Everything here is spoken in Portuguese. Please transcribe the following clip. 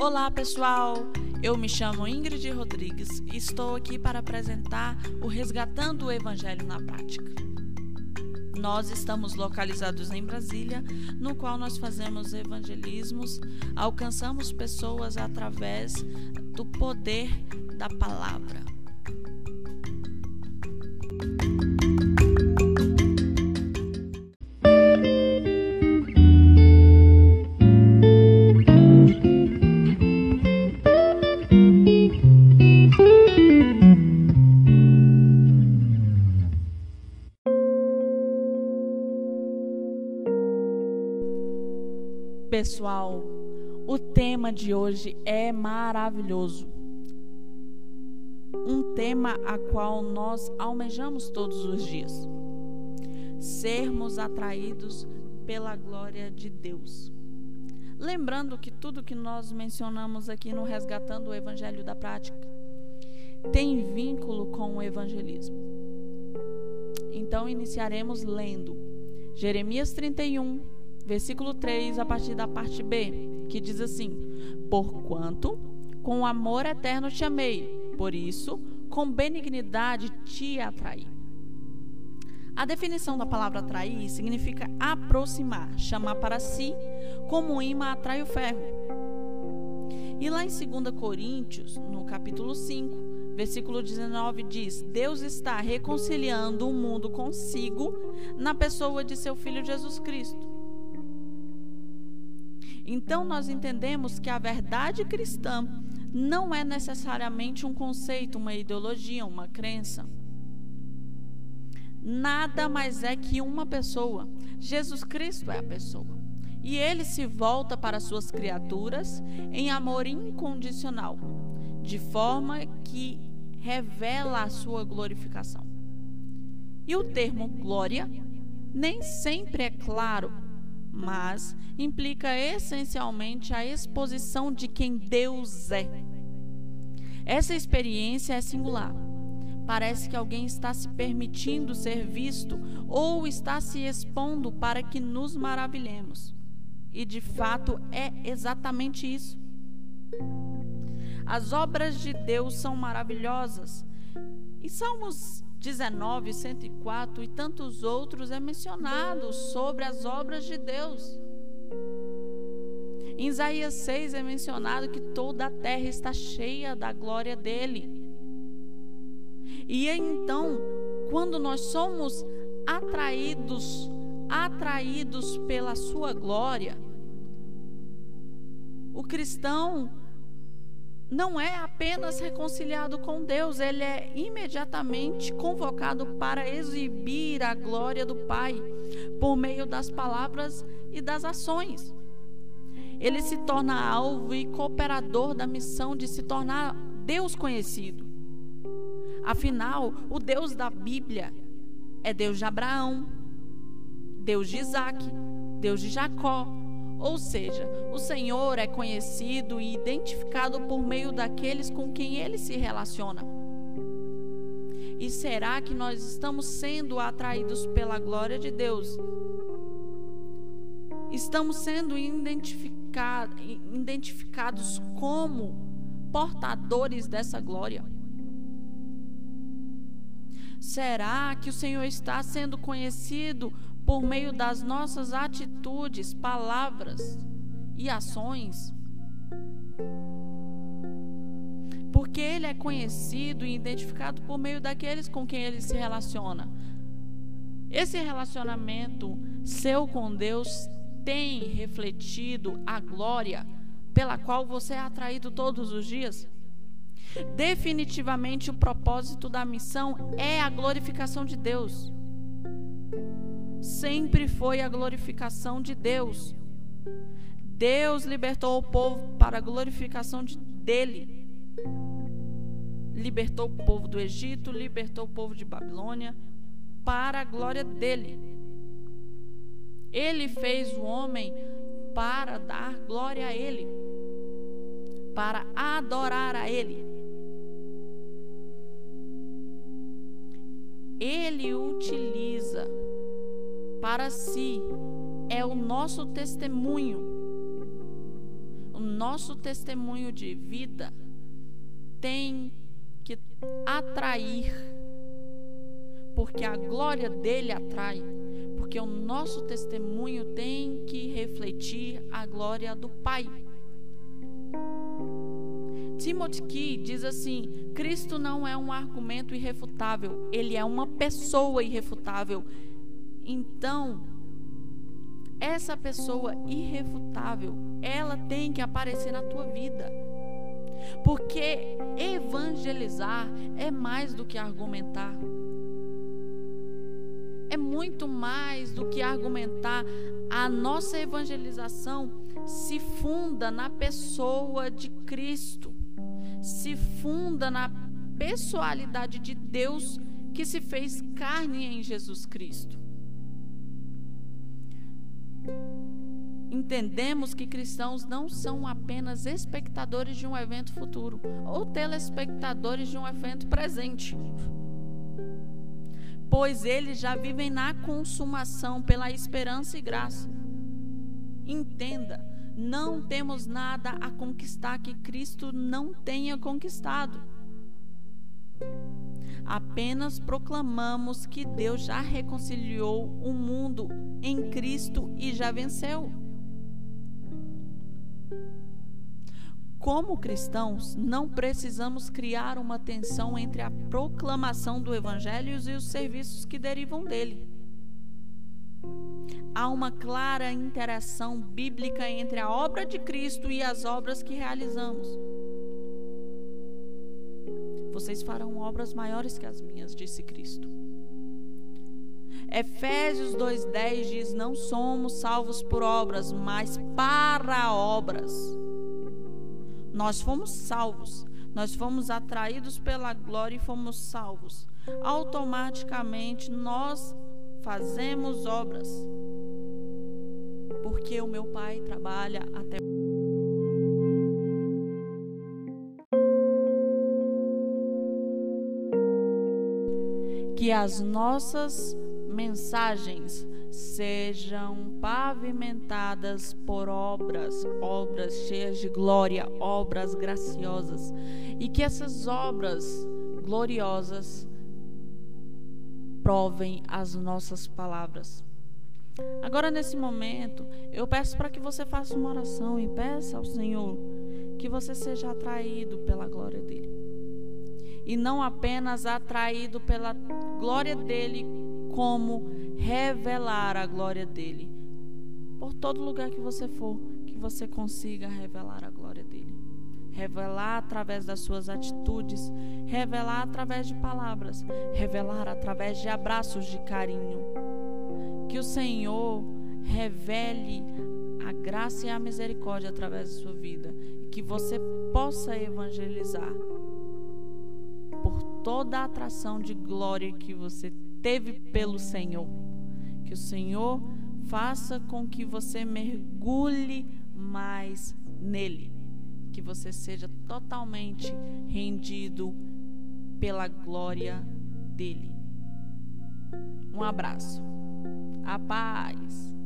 Olá, pessoal! Eu me chamo Ingrid Rodrigues e estou aqui para apresentar o Resgatando o Evangelho na Prática. Nós estamos localizados em Brasília, no qual nós fazemos evangelismos, alcançamos pessoas através do poder da palavra. Pessoal, o tema de hoje é maravilhoso. Um tema a qual nós almejamos todos os dias. Sermos atraídos pela glória de Deus. Lembrando que tudo que nós mencionamos aqui no Resgatando o Evangelho da Prática tem vínculo com o evangelismo. Então iniciaremos lendo Jeremias 31, versículo 3, a partir da parte B, que diz assim: Porquanto com amor eterno te amei, por isso com benignidade te atraí. A definição da palavra atrair significa aproximar, chamar para si, como um imã atrai o ferro. E lá em 2 Coríntios, no capítulo 5, versículo 19, diz: Deus está reconciliando o mundo consigo na pessoa de seu Filho Jesus Cristo então nós entendemos que a verdade cristã não é necessariamente um conceito, uma ideologia, uma crença. Nada mais é que uma pessoa. Jesus Cristo é a pessoa. E ele se volta para suas criaturas em amor incondicional, de forma que revela a sua glorificação. E o termo glória nem sempre é claro mas implica essencialmente a exposição de quem Deus é. Essa experiência é singular. Parece que alguém está se permitindo ser visto ou está se expondo para que nos maravilhemos. E de fato é exatamente isso. As obras de Deus são maravilhosas. E Salmos 19, 104 e tantos outros é mencionado sobre as obras de Deus. Em Isaías 6 é mencionado que toda a terra está cheia da glória dele. E então, quando nós somos atraídos, atraídos pela sua glória, o cristão não é apenas reconciliado com Deus, ele é imediatamente convocado para exibir a glória do Pai por meio das palavras e das ações. Ele se torna alvo e cooperador da missão de se tornar Deus conhecido. Afinal, o Deus da Bíblia é Deus de Abraão, Deus de Isaac, Deus de Jacó, ou seja, o Senhor é conhecido e identificado por meio daqueles com quem ele se relaciona. E será que nós estamos sendo atraídos pela glória de Deus? Estamos sendo identificado, identificados como portadores dessa glória? Será que o Senhor está sendo conhecido por meio das nossas atitudes, palavras e ações. Porque ele é conhecido e identificado por meio daqueles com quem ele se relaciona. Esse relacionamento seu com Deus tem refletido a glória pela qual você é atraído todos os dias? Definitivamente, o propósito da missão é a glorificação de Deus sempre foi a glorificação de Deus. Deus libertou o povo para a glorificação de, dele. Libertou o povo do Egito, libertou o povo de Babilônia para a glória dele. Ele fez o homem para dar glória a ele, para adorar a ele. Ele utiliza para si é o nosso testemunho. o nosso testemunho de vida tem que atrair, porque a glória dele atrai, porque o nosso testemunho tem que refletir a glória do Pai. Timothy Key diz assim: Cristo não é um argumento irrefutável, ele é uma pessoa irrefutável. Então, essa pessoa irrefutável, ela tem que aparecer na tua vida. Porque evangelizar é mais do que argumentar. É muito mais do que argumentar. A nossa evangelização se funda na pessoa de Cristo, se funda na pessoalidade de Deus que se fez carne em Jesus Cristo. Entendemos que cristãos não são apenas espectadores de um evento futuro ou telespectadores de um evento presente, pois eles já vivem na consumação pela esperança e graça. Entenda, não temos nada a conquistar que Cristo não tenha conquistado. Apenas proclamamos que Deus já reconciliou o mundo em Cristo e já venceu. Como cristãos, não precisamos criar uma tensão entre a proclamação do Evangelho e os serviços que derivam dele. Há uma clara interação bíblica entre a obra de Cristo e as obras que realizamos. Vocês farão obras maiores que as minhas, disse Cristo. Efésios 2,10 diz: Não somos salvos por obras, mas para obras nós fomos salvos, nós fomos atraídos pela glória e fomos salvos. Automaticamente nós fazemos obras. Porque o meu pai trabalha até que as nossas mensagens sejam pavimentadas por obras, obras cheias de glória, obras graciosas, e que essas obras gloriosas provem as nossas palavras. Agora, nesse momento, eu peço para que você faça uma oração e peça ao Senhor que você seja atraído pela glória dele. E não apenas atraído pela glória dele como revelar a glória dele. Por todo lugar que você for, que você consiga revelar a glória dele. Revelar através das suas atitudes, revelar através de palavras, revelar através de abraços de carinho. Que o Senhor revele a graça e a misericórdia através da sua vida e que você possa evangelizar por toda a atração de glória que você teve pelo Senhor. Que o Senhor faça com que você mergulhe mais nele. Que você seja totalmente rendido pela glória dele. Um abraço. A paz.